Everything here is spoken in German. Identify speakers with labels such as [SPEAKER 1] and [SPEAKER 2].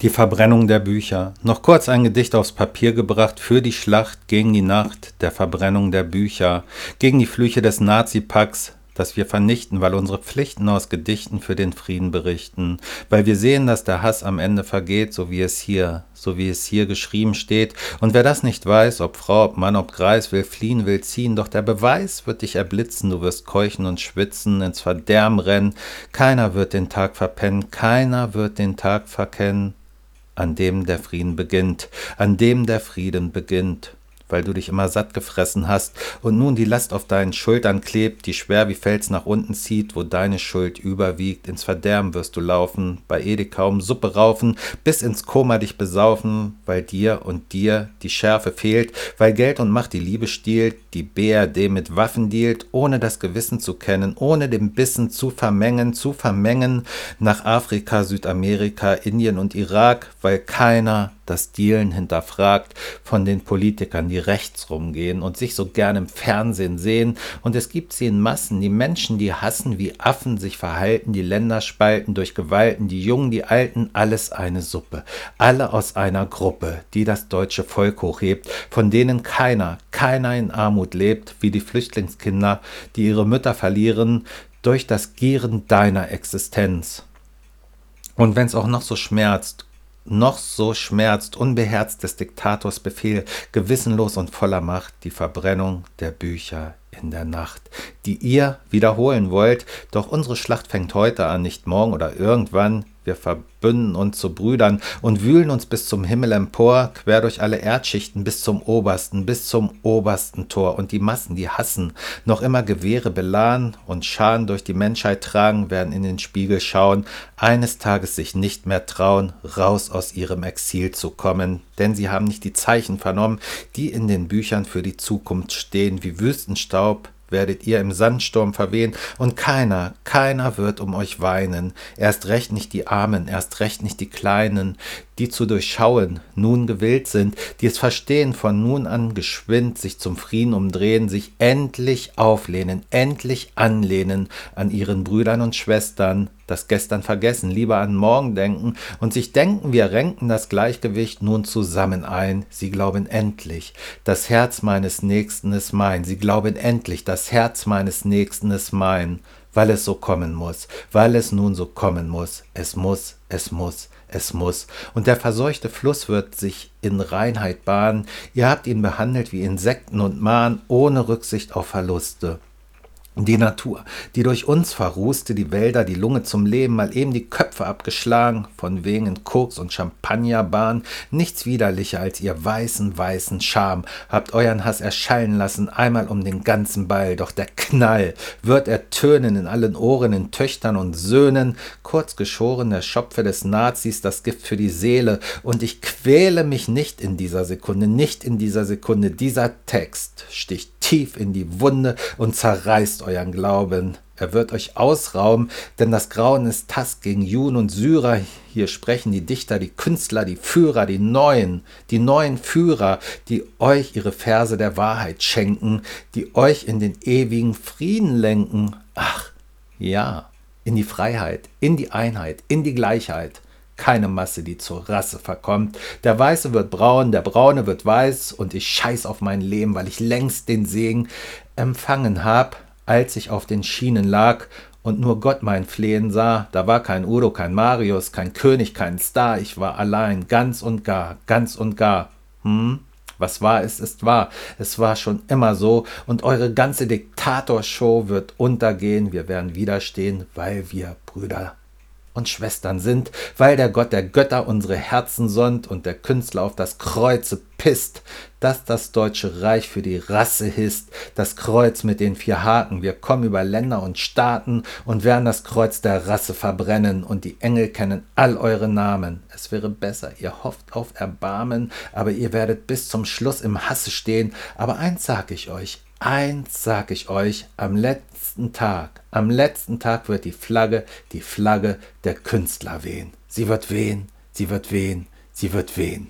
[SPEAKER 1] Die Verbrennung der Bücher. Noch kurz ein Gedicht aufs Papier gebracht für die Schlacht gegen die Nacht der Verbrennung der Bücher, gegen die Flüche des Nazipacks, das wir vernichten, weil unsere Pflichten aus Gedichten für den Frieden berichten, weil wir sehen, dass der Hass am Ende vergeht, so wie es hier, so wie es hier geschrieben steht. Und wer das nicht weiß, ob Frau, ob Mann, ob Greis, will fliehen, will ziehen, doch der Beweis wird dich erblitzen, du wirst keuchen und schwitzen, ins Verderben rennen. Keiner wird den Tag verpennen, keiner wird den Tag verkennen an dem der Frieden beginnt, an dem der Frieden beginnt weil du dich immer satt gefressen hast und nun die Last auf deinen Schultern klebt, die schwer wie Fels nach unten zieht, wo deine Schuld überwiegt, ins Verderben wirst du laufen, bei Edeka um Suppe raufen, bis ins Koma dich besaufen, weil dir und dir die Schärfe fehlt, weil Geld und Macht die Liebe stiehlt, die BRD mit Waffen dealt, ohne das Gewissen zu kennen, ohne den Bissen zu vermengen, zu vermengen, nach Afrika, Südamerika, Indien und Irak, weil keiner das Dealen hinterfragt von den Politikern, die rechts rumgehen und sich so gern im Fernsehen sehen. Und es gibt sie in Massen, die Menschen, die hassen, wie Affen sich verhalten, die Länder spalten durch Gewalten, die Jungen, die Alten, alles eine Suppe. Alle aus einer Gruppe, die das deutsche Volk hochhebt, von denen keiner, keiner in Armut lebt, wie die Flüchtlingskinder, die ihre Mütter verlieren durch das Gieren deiner Existenz. Und wenn es auch noch so schmerzt, noch so schmerzt unbeherzt des Diktators Befehl, gewissenlos und voller Macht, die Verbrennung der Bücher in der Nacht, die ihr wiederholen wollt, doch unsere Schlacht fängt heute an, nicht morgen oder irgendwann, wir verbünden uns zu Brüdern und wühlen uns bis zum Himmel empor, quer durch alle Erdschichten bis zum obersten, bis zum obersten Tor. Und die Massen, die hassen, noch immer Gewehre beladen und Scharen durch die Menschheit tragen, werden in den Spiegel schauen, eines Tages sich nicht mehr trauen, raus aus ihrem Exil zu kommen. Denn sie haben nicht die Zeichen vernommen, die in den Büchern für die Zukunft stehen, wie Wüstenstaub, werdet ihr im Sandsturm verwehen, und keiner, keiner wird um euch weinen, erst recht nicht die Armen, erst recht nicht die Kleinen, die zu durchschauen nun gewillt sind, die es verstehen, von nun an geschwind sich zum Frieden umdrehen, sich endlich auflehnen, endlich anlehnen an ihren Brüdern und Schwestern, das gestern vergessen, lieber an morgen denken und sich denken, wir renken das Gleichgewicht nun zusammen ein. Sie glauben endlich, das Herz meines Nächsten ist mein. Sie glauben endlich, das Herz meines Nächsten ist mein, weil es so kommen muss, weil es nun so kommen muss. Es muss, es muss es muss. Und der verseuchte Fluss wird sich in Reinheit bahnen. Ihr habt ihn behandelt wie Insekten und Mahn, ohne Rücksicht auf Verluste. Die Natur, die durch uns verrußte, die Wälder, die Lunge zum Leben, mal eben die Köpfe abgeschlagen, von wegen Koks und Champagnerbahn, nichts widerlicher als ihr weißen, weißen Scham, habt euren Hass erschallen lassen, einmal um den ganzen Ball, doch der Knall wird ertönen in allen Ohren, in Töchtern und Söhnen, kurz geschoren der Schopfe des Nazis, das Gift für die Seele, und ich quäle mich nicht in dieser Sekunde, nicht in dieser Sekunde, dieser Text sticht tief in die Wunde und zerreißt euren Glauben. Er wird euch ausrauben, denn das Grauen ist Task gegen Juden und Syrer. Hier sprechen die Dichter, die Künstler, die Führer, die Neuen, die neuen Führer, die euch ihre Verse der Wahrheit schenken, die euch in den ewigen Frieden lenken. Ach, ja, in die Freiheit, in die Einheit, in die Gleichheit keine Masse, die zur Rasse verkommt. Der Weiße wird braun, der Braune wird weiß und ich scheiß auf mein Leben, weil ich längst den Segen empfangen hab, als ich auf den Schienen lag und nur Gott mein Flehen sah. Da war kein Udo, kein Marius, kein König, kein Star, ich war allein, ganz und gar, ganz und gar. Hm? Was wahr ist, ist wahr. Es war schon immer so und eure ganze Diktatorshow wird untergehen. Wir werden widerstehen, weil wir Brüder und Schwestern sind, weil der Gott der Götter unsere Herzen sonnt und der Künstler auf das Kreuze pisst, dass das deutsche Reich für die Rasse hisst, das Kreuz mit den vier Haken. Wir kommen über Länder und Staaten und werden das Kreuz der Rasse verbrennen und die Engel kennen all eure Namen. Es wäre besser, ihr hofft auf Erbarmen, aber ihr werdet bis zum Schluss im Hasse stehen. Aber eins sag ich euch, Eins sag ich euch, am letzten Tag, am letzten Tag wird die Flagge, die Flagge der Künstler wehen. Sie wird wehen, sie wird wehen, sie wird wehen.